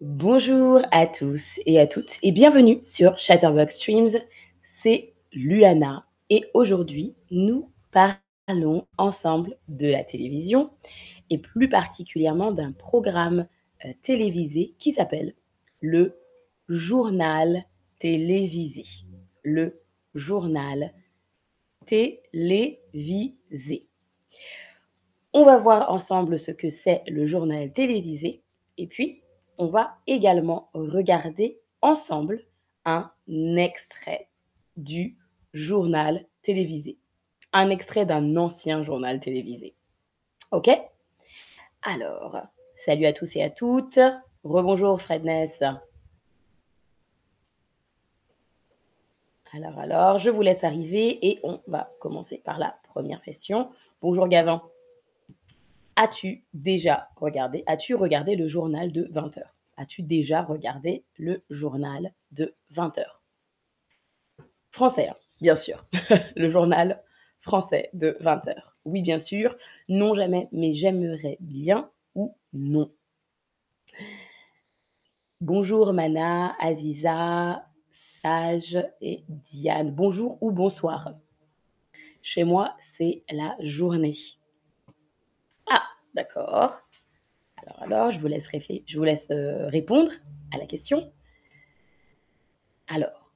Bonjour à tous et à toutes et bienvenue sur Chatterbox Streams. C'est Luana et aujourd'hui nous parlons ensemble de la télévision et plus particulièrement d'un programme euh, télévisé qui s'appelle le journal télévisé. Le journal télévisé. On va voir ensemble ce que c'est le journal télévisé et puis on va également regarder ensemble un extrait du journal télévisé. Un extrait d'un ancien journal télévisé. OK? Alors, salut à tous et à toutes. Rebonjour Fredness. Alors, alors, je vous laisse arriver et on va commencer par la première question. Bonjour Gavin. As-tu déjà regardé, as-tu regardé le journal de 20 heures? As-tu déjà regardé le journal de 20 heures? Français, hein, bien sûr. le journal français de 20 heures. Oui, bien sûr. Non, jamais, mais j'aimerais bien ou non. Bonjour Mana, Aziza, Sage et Diane. Bonjour ou bonsoir. Chez moi, c'est la journée. D'accord. Alors, alors, je vous laisse, je vous laisse euh, répondre à la question. Alors,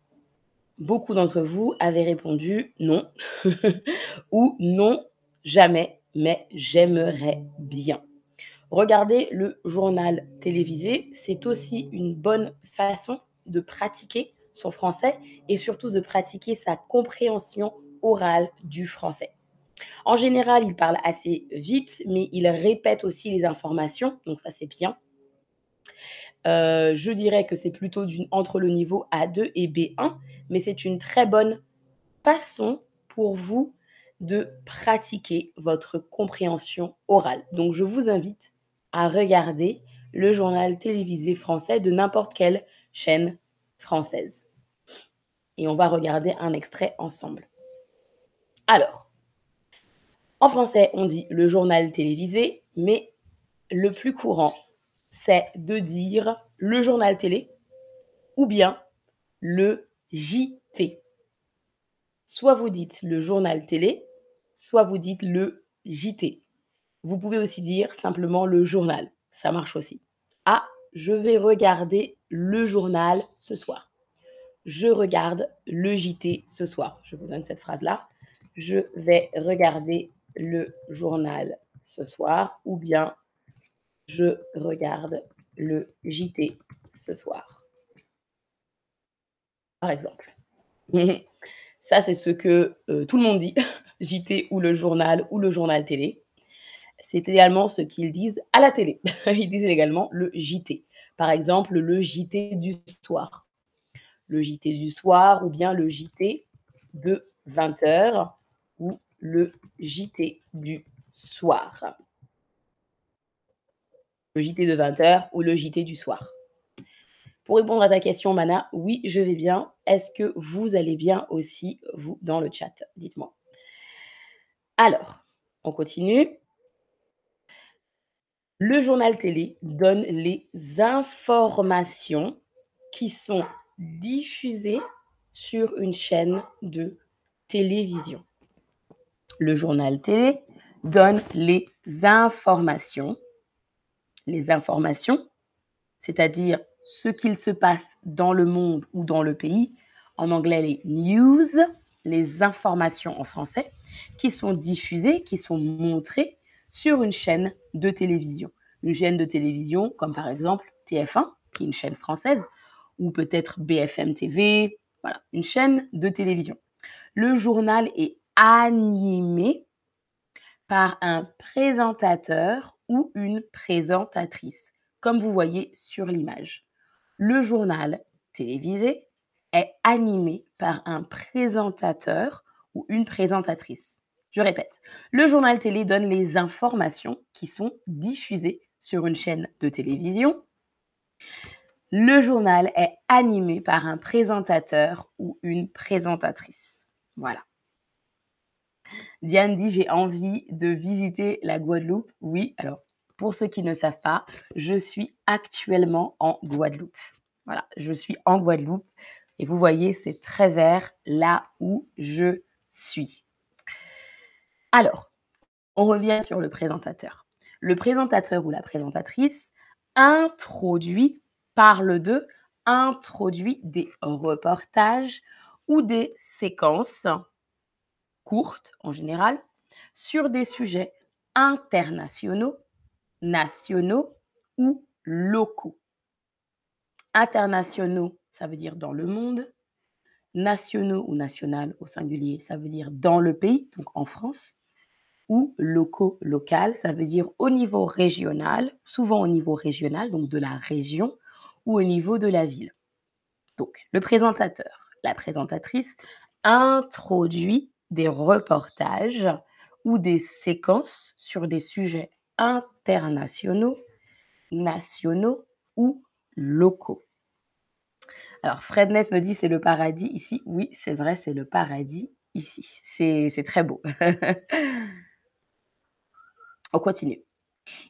beaucoup d'entre vous avaient répondu non ou non, jamais, mais j'aimerais bien. Regarder le journal télévisé, c'est aussi une bonne façon de pratiquer son français et surtout de pratiquer sa compréhension orale du français. En général, il parle assez vite, mais il répète aussi les informations, donc ça c'est bien. Euh, je dirais que c'est plutôt entre le niveau A2 et B1, mais c'est une très bonne façon pour vous de pratiquer votre compréhension orale. Donc je vous invite à regarder le journal télévisé français de n'importe quelle chaîne française. Et on va regarder un extrait ensemble. Alors, en français, on dit le journal télévisé, mais le plus courant, c'est de dire le journal télé ou bien le JT. Soit vous dites le journal télé, soit vous dites le JT. Vous pouvez aussi dire simplement le journal. Ça marche aussi. Ah, je vais regarder le journal ce soir. Je regarde le JT ce soir. Je vous donne cette phrase-là. Je vais regarder le journal ce soir ou bien je regarde le JT ce soir. Par exemple. Ça, c'est ce que euh, tout le monde dit, JT ou le journal ou le journal télé. C'est également ce qu'ils disent à la télé. Ils disent également le JT. Par exemple, le JT du soir. Le JT du soir ou bien le JT de 20h ou le JT du soir. Le JT de 20h ou le JT du soir. Pour répondre à ta question, Mana, oui, je vais bien. Est-ce que vous allez bien aussi, vous, dans le chat? Dites-moi. Alors, on continue. Le journal télé donne les informations qui sont diffusées sur une chaîne de télévision le journal télé donne les informations. Les informations, c'est-à-dire ce qu'il se passe dans le monde ou dans le pays, en anglais les news, les informations en français, qui sont diffusées, qui sont montrées sur une chaîne de télévision. Une chaîne de télévision comme par exemple TF1, qui est une chaîne française, ou peut-être BFM TV, voilà, une chaîne de télévision. Le journal est animé par un présentateur ou une présentatrice, comme vous voyez sur l'image. Le journal télévisé est animé par un présentateur ou une présentatrice. Je répète, le journal télé donne les informations qui sont diffusées sur une chaîne de télévision. Le journal est animé par un présentateur ou une présentatrice. Voilà. Diane dit: «J'ai envie de visiter la Guadeloupe». Oui, alors pour ceux qui ne savent pas, je suis actuellement en Guadeloupe. Voilà, je suis en Guadeloupe et vous voyez, c'est très vert là où je suis. Alors, on revient sur le présentateur. Le présentateur ou la présentatrice introduit, parle de, introduit des reportages ou des séquences courtes en général sur des sujets internationaux, nationaux ou locaux. Internationaux, ça veut dire dans le monde. Nationaux ou national au singulier, ça veut dire dans le pays, donc en France. Ou locaux, local, ça veut dire au niveau régional, souvent au niveau régional, donc de la région, ou au niveau de la ville. Donc, le présentateur, la présentatrice introduit des reportages ou des séquences sur des sujets internationaux, nationaux ou locaux. Alors, Fred Ness me dit c'est le paradis ici. Oui, c'est vrai, c'est le paradis ici. C'est très beau. On continue.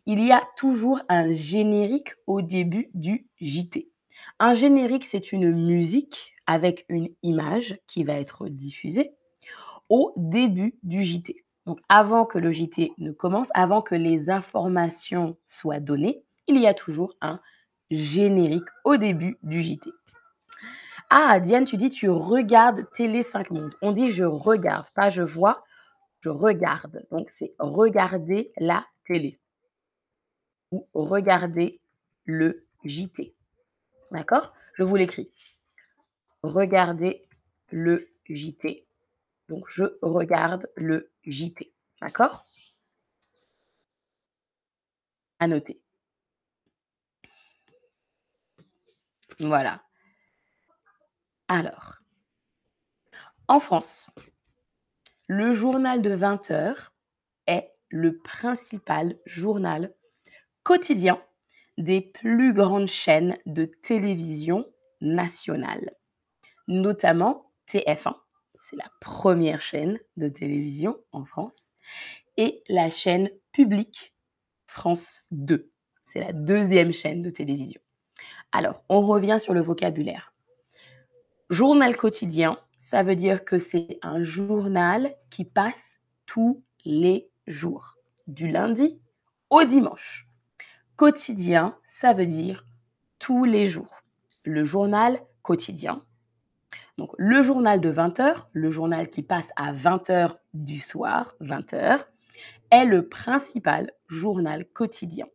Il y a toujours un générique au début du JT. Un générique, c'est une musique avec une image qui va être diffusée au début du JT. Donc avant que le JT ne commence, avant que les informations soient données, il y a toujours un générique au début du JT. Ah, Diane, tu dis tu regardes Télé 5 Mondes. On dit je regarde, pas je vois, je regarde. Donc c'est regarder la télé ou regarder le JT. D'accord? Je vous l'écris. Regardez le JT. Donc je regarde le JT. D'accord? À noter. Voilà. Alors, en France, le journal de 20 heures est le principal journal quotidien des plus grandes chaînes de télévision nationales, notamment TF1, c'est la première chaîne de télévision en France, et la chaîne publique France 2, c'est la deuxième chaîne de télévision. Alors, on revient sur le vocabulaire. Journal quotidien, ça veut dire que c'est un journal qui passe tous les jours, du lundi au dimanche. Quotidien, ça veut dire tous les jours. Le journal quotidien. Donc le journal de 20 heures, le journal qui passe à 20 heures du soir, 20 heures, est le principal journal quotidien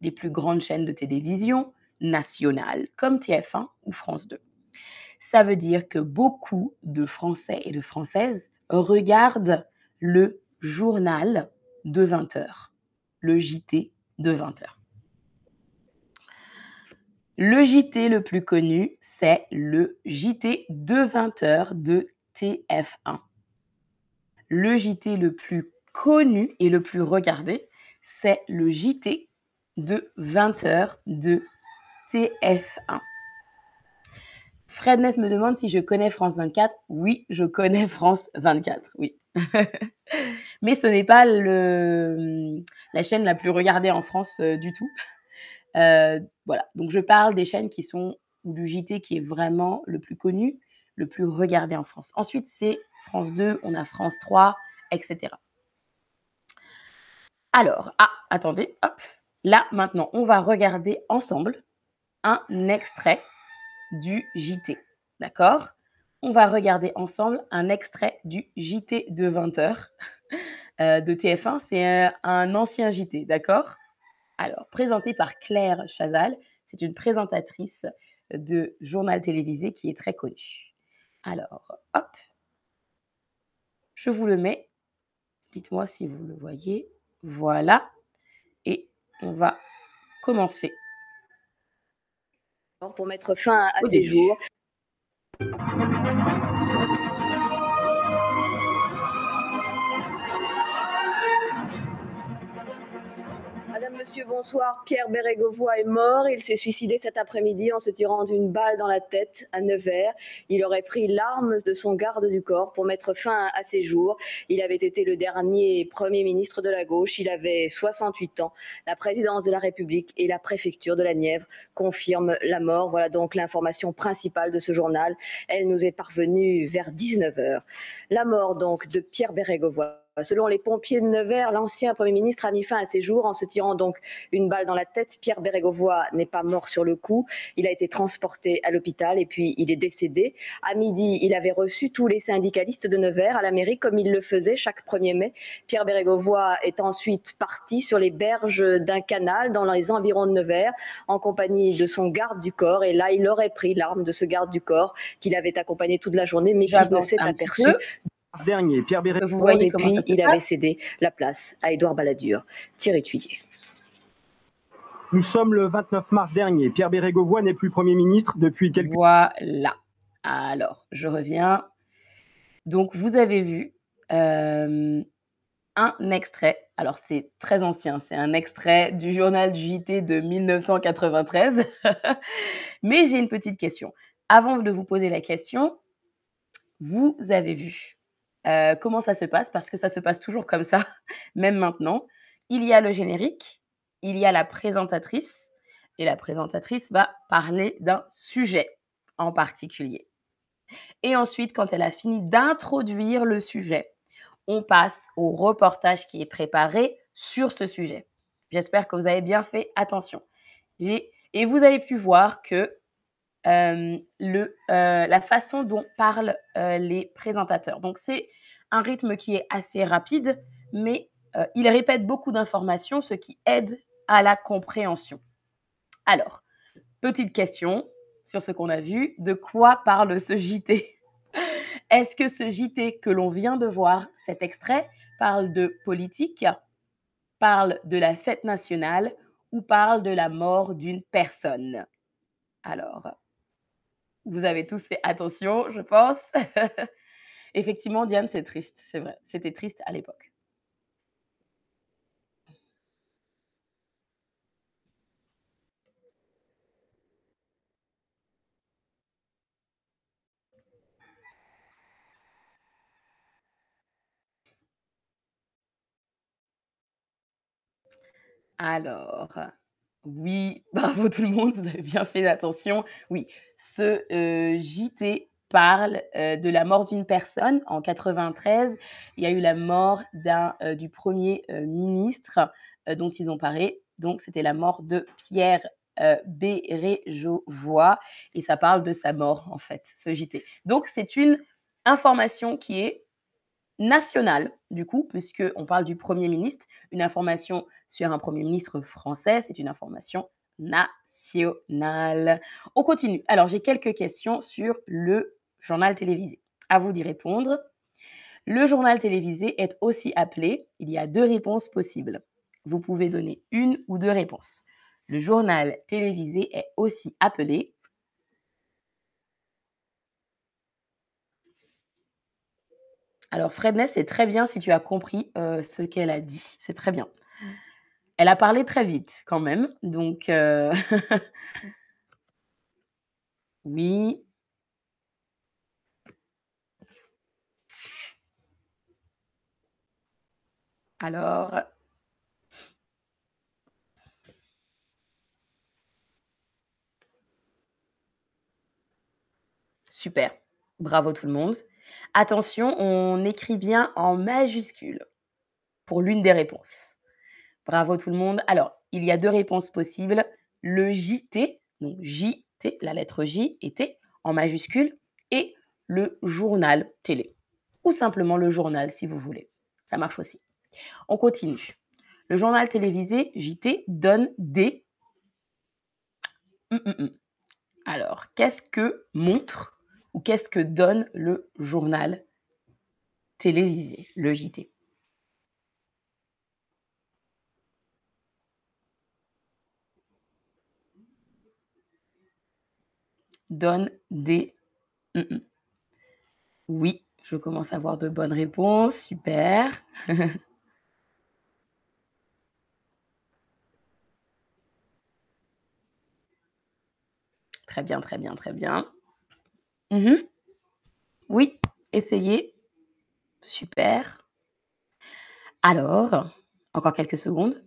des plus grandes chaînes de télévision nationales comme TF1 ou France 2 ça veut dire que beaucoup de Français et de Françaises regardent le journal de 20 heures, le JT de 20 heures. Le JT le plus connu, c'est le JT de 20 heures de TF1. Le JT le plus connu et le plus regardé, c'est le JT de 20 heures de TF1. Fred Ness me demande si je connais France 24. Oui, je connais France 24, oui. Mais ce n'est pas le, la chaîne la plus regardée en France euh, du tout. Euh, voilà, donc je parle des chaînes qui sont, du JT qui est vraiment le plus connu, le plus regardé en France. Ensuite, c'est France 2, on a France 3, etc. Alors, ah, attendez, hop. Là, maintenant, on va regarder ensemble un extrait du JT. D'accord? On va regarder ensemble un extrait du JT de 20h euh, de TF1. C'est un, ancien JT, d'accord? Alors, présenté par Claire Chazal. C'est une présentatrice de journal télévisé qui est très connue. Alors, hop. Je vous le mets. Dites-moi si vous le voyez. Voilà. Et on va commencer pour mettre fin à ces jours. Monsieur, bonsoir. Pierre Bérégovoy est mort. Il s'est suicidé cet après-midi en se tirant d'une balle dans la tête à Nevers. Il aurait pris l'arme de son garde du corps pour mettre fin à ses jours. Il avait été le dernier Premier ministre de la gauche. Il avait 68 ans. La présidence de la République et la préfecture de la Nièvre confirment la mort. Voilà donc l'information principale de ce journal. Elle nous est parvenue vers 19h. La mort donc de Pierre Bérégovoy Selon les pompiers de Nevers, l'ancien Premier ministre a mis fin à ses jours en se tirant donc une balle dans la tête. Pierre Bérégovoy n'est pas mort sur le coup. Il a été transporté à l'hôpital et puis il est décédé. À midi, il avait reçu tous les syndicalistes de Nevers à la mairie comme il le faisait chaque 1er mai. Pierre Bérégovoy est ensuite parti sur les berges d'un canal dans les environs de Nevers en compagnie de son garde du corps. Et là, il aurait pris l'arme de ce garde du corps qu'il avait accompagné toute la journée mais qui ne s'est aperçu dernier, Pierre Béret. Vous voyez comment ça se il avait cédé la place à Édouard Balladur. Thierry Tuillier. Nous sommes le 29 mars dernier. Pierre Bérégovoy n'est plus Premier ministre depuis quelques... Voilà. Alors, je reviens. Donc, vous avez vu euh, un extrait. Alors, c'est très ancien. C'est un extrait du journal du JT de 1993. Mais j'ai une petite question. Avant de vous poser la question, vous avez vu euh, comment ça se passe? Parce que ça se passe toujours comme ça, même maintenant. Il y a le générique, il y a la présentatrice, et la présentatrice va parler d'un sujet en particulier. Et ensuite, quand elle a fini d'introduire le sujet, on passe au reportage qui est préparé sur ce sujet. J'espère que vous avez bien fait attention. Et vous avez pu voir que euh, le, euh, la façon dont parlent euh, les présentateurs. Donc, c'est un rythme qui est assez rapide, mais il répète beaucoup d'informations, ce qui aide à la compréhension. Alors, petite question sur ce qu'on a vu. De quoi parle ce JT Est-ce que ce JT que l'on vient de voir, cet extrait, parle de politique, parle de la fête nationale ou parle de la mort d'une personne? Alors, vous avez tous fait attention, je pense. Effectivement, Diane, c'est triste, c'est vrai. C'était triste à l'époque. Alors, oui, bravo tout le monde, vous avez bien fait attention. Oui, ce euh, JT parle euh, de la mort d'une personne. En 93, il y a eu la mort euh, du premier ministre dont ils ont parlé. Donc, c'était la mort de Pierre Béréjovoy et ça parle de sa mort en fait, ce JT. Donc, c'est une information qui est nationale, du coup, puisqu'on parle du Premier ministre. Une information sur un Premier ministre français, c'est une information nationale. On continue. Alors, j'ai quelques questions sur le journal télévisé. À vous d'y répondre. Le journal télévisé est aussi appelé, il y a deux réponses possibles. Vous pouvez donner une ou deux réponses. Le journal télévisé est aussi appelé Alors, Fredness, c'est très bien si tu as compris euh, ce qu'elle a dit. C'est très bien. Mmh. Elle a parlé très vite quand même. Donc, euh, oui. Alors, super. Bravo tout le monde. Attention, on écrit bien en majuscule pour l'une des réponses. Bravo tout le monde. Alors, il y a deux réponses possibles. Le JT, donc JT, la lettre J et T en majuscule, et le journal télé. Ou simplement le journal si vous voulez. Ça marche aussi. On continue. Le journal télévisé JT donne des... Hum, hum, hum. Alors, qu'est-ce que montre ou qu'est-ce que donne le journal télévisé, le JT donne des oui, je commence à avoir de bonnes réponses, super. très bien, très bien, très bien. Mmh Oui, essayez. Super. Alors, encore quelques secondes.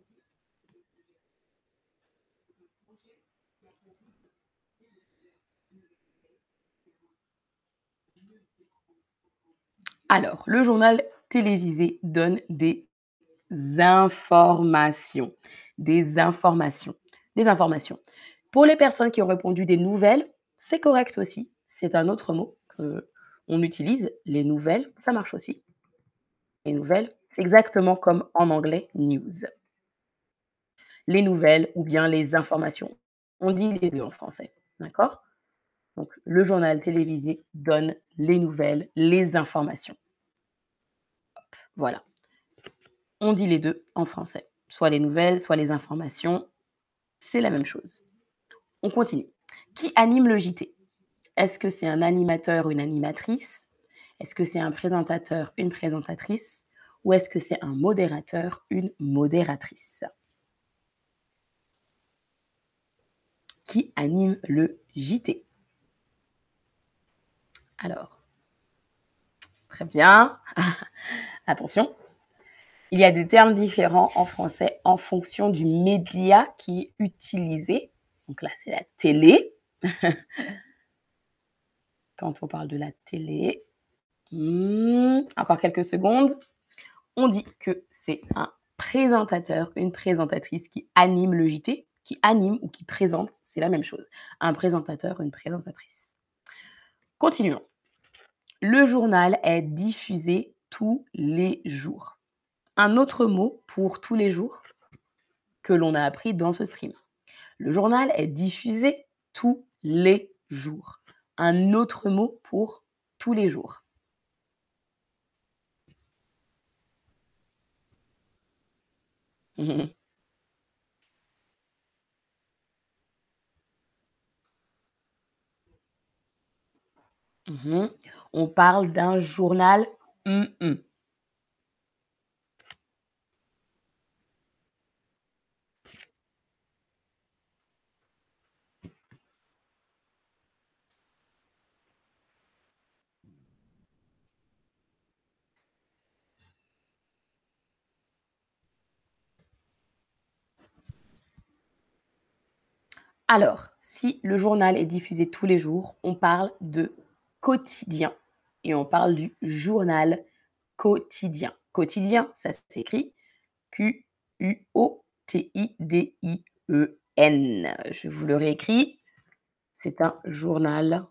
Alors, le journal télévisé donne des informations. Des informations. Des informations. Pour les personnes qui ont répondu des nouvelles, c'est correct aussi. C'est un autre mot qu'on utilise. Les nouvelles, ça marche aussi. Les nouvelles, c'est exactement comme en anglais news. Les nouvelles ou bien les informations. On dit les deux en français. D'accord? Donc, le journal télévisé donne les nouvelles, les informations. voilà. On dit les deux en français. Soit les nouvelles, soit les informations. C'est la même chose. On continue. Qui anime le JT Est-ce que c'est un animateur ou une animatrice? Est-ce que c'est un présentateur, une présentatrice? Ou est-ce que c'est un modérateur, une modératrice? Qui anime le JT Alors, très bien. Attention, il y a des termes différents en français en fonction du média qui est utilisé. Donc là, c'est la télé. Quand on parle de la télé, hmm, encore quelques secondes, on dit que c'est un présentateur, une présentatrice qui anime le JT, qui anime ou qui présente, c'est la même chose. Un présentateur, une présentatrice. Continuons. Le journal est diffusé tous les jours un autre mot pour tous les jours que l'on a appris dans ce stream. Le journal est diffusé tous les jours. Un autre mot pour tous les jours. Mhm. On parle d'un journal. Alors, si le journal est diffusé tous les jours, on parle de quotidien et on parle du journal quotidien. Quotidien, ça s'écrit Q-U-O-T-I-D-I-E-N. Je vous le réécris. C'est un journal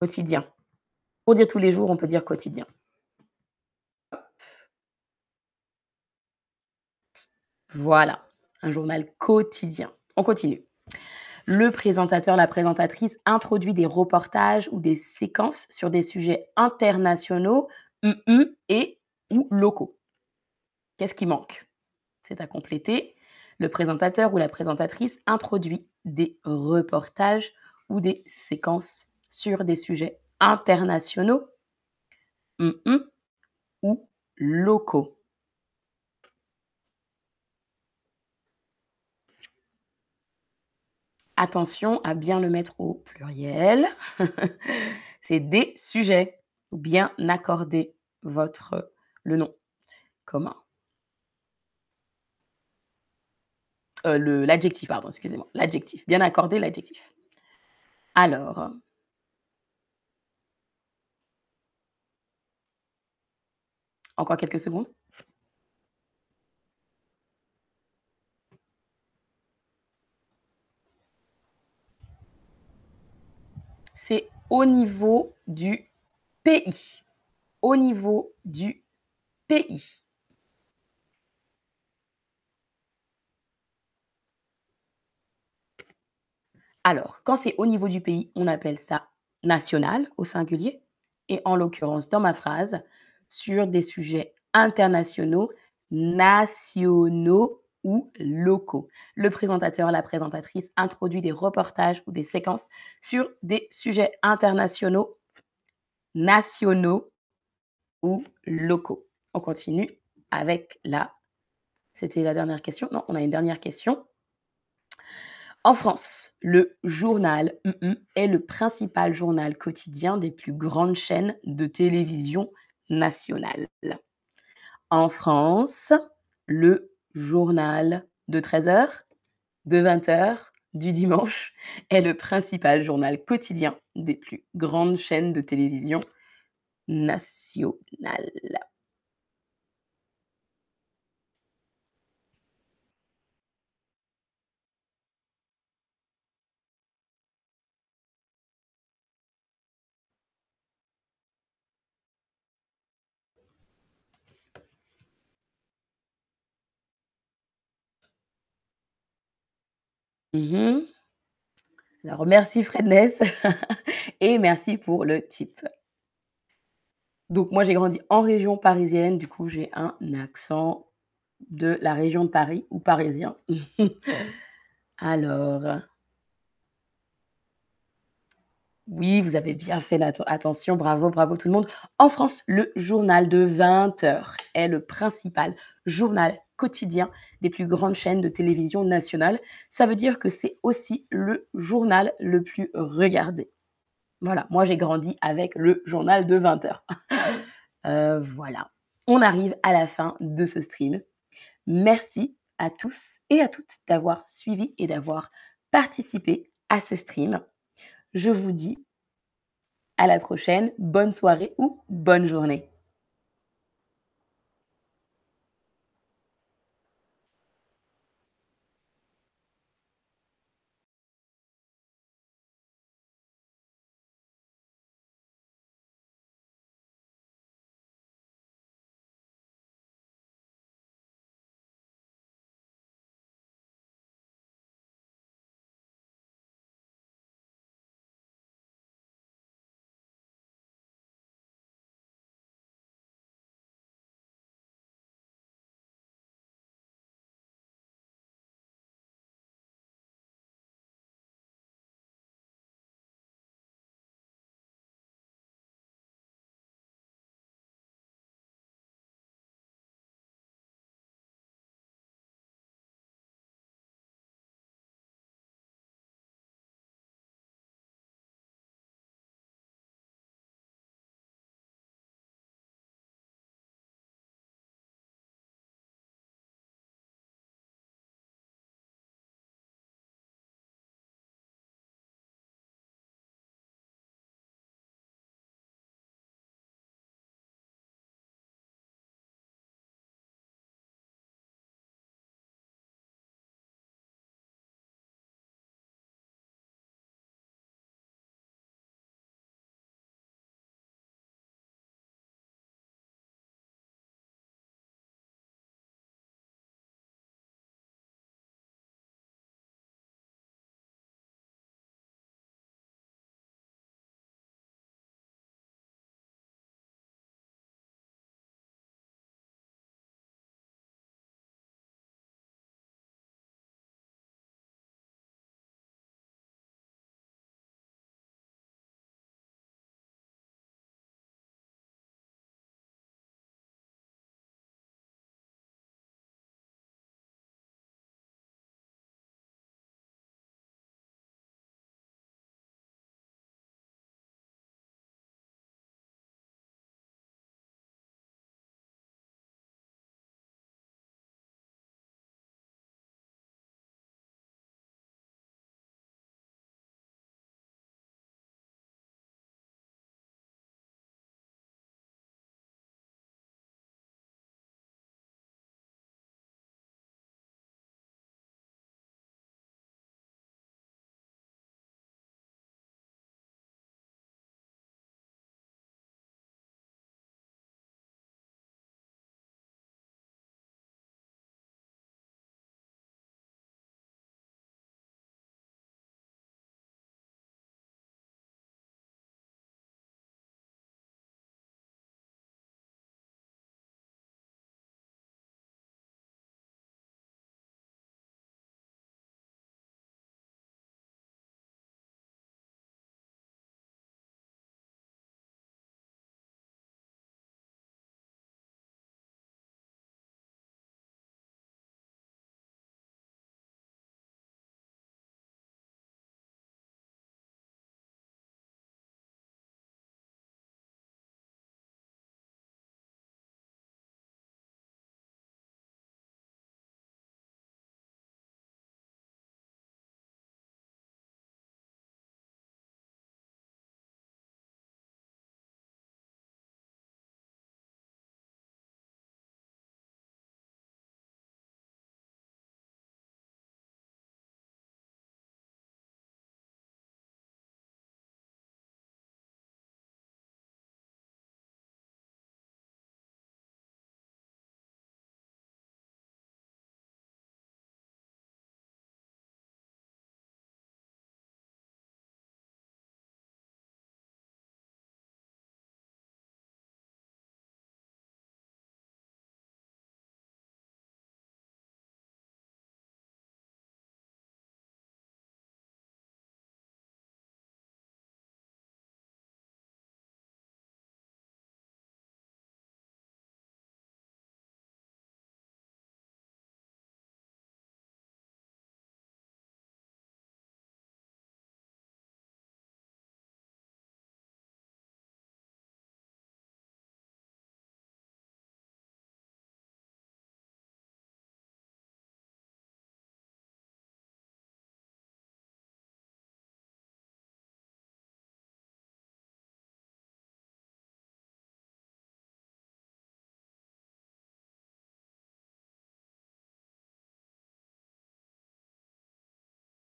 quotidien. Pour dire tous les jours, on peut dire quotidien. Voilà, un journal quotidien. On continue. Le présentateur, la présentatrice introduit des reportages ou des séquences sur des sujets internationaux et ou locaux. Qu'est-ce qui manque? C'est à compléter. Le présentateur ou la présentatrice introduit des reportages ou des séquences sur des sujets internationaux ou locaux. Attention à bien le mettre au pluriel. C'est des sujets. Bien accorder votre le nom commun. Euh, l'adjectif, pardon, excusez-moi. L'adjectif. Bien accorder l'adjectif. Alors. Encore quelques secondes. C'est au niveau du pays. Au niveau du pays. Alors, quand c'est au niveau du pays, on appelle ça national au singulier. Et en l'occurrence, dans ma phrase, sur des sujets internationaux, nationaux ou locaux. Le présentateur, la présentatrice introduit des reportages ou des séquences sur des sujets internationaux, nationaux ou locaux. On continue avec la... C'était la dernière question. Non, on a une dernière question. En France, le journal est le principal journal quotidien des plus grandes chaînes de télévision nationales. En France, le journal de 13h, de 20h, du dimanche est le principal journal quotidien des plus grandes chaînes de télévision nationales. Mmh Alors merci Fredness et merci pour le tip. Donc moi j'ai grandi en région parisienne, du coup j'ai un accent de la région de Paris ou parisien. Alors Oui, vous avez bien fait attention, bravo, bravo tout le monde. En France, le journal de 20 heures est le principal journal quotidien des plus grandes chaînes de télévision nationales. Ça veut dire que c'est aussi le journal le plus regardé. Voilà, moi j'ai grandi avec le journal de 20 heures. Heu, voilà, on arrive à la fin de ce stream. Merci à tous et à toutes d'avoir suivi et d'avoir participé à ce stream. Je vous dis à la prochaine, bonne soirée ou bonne journée.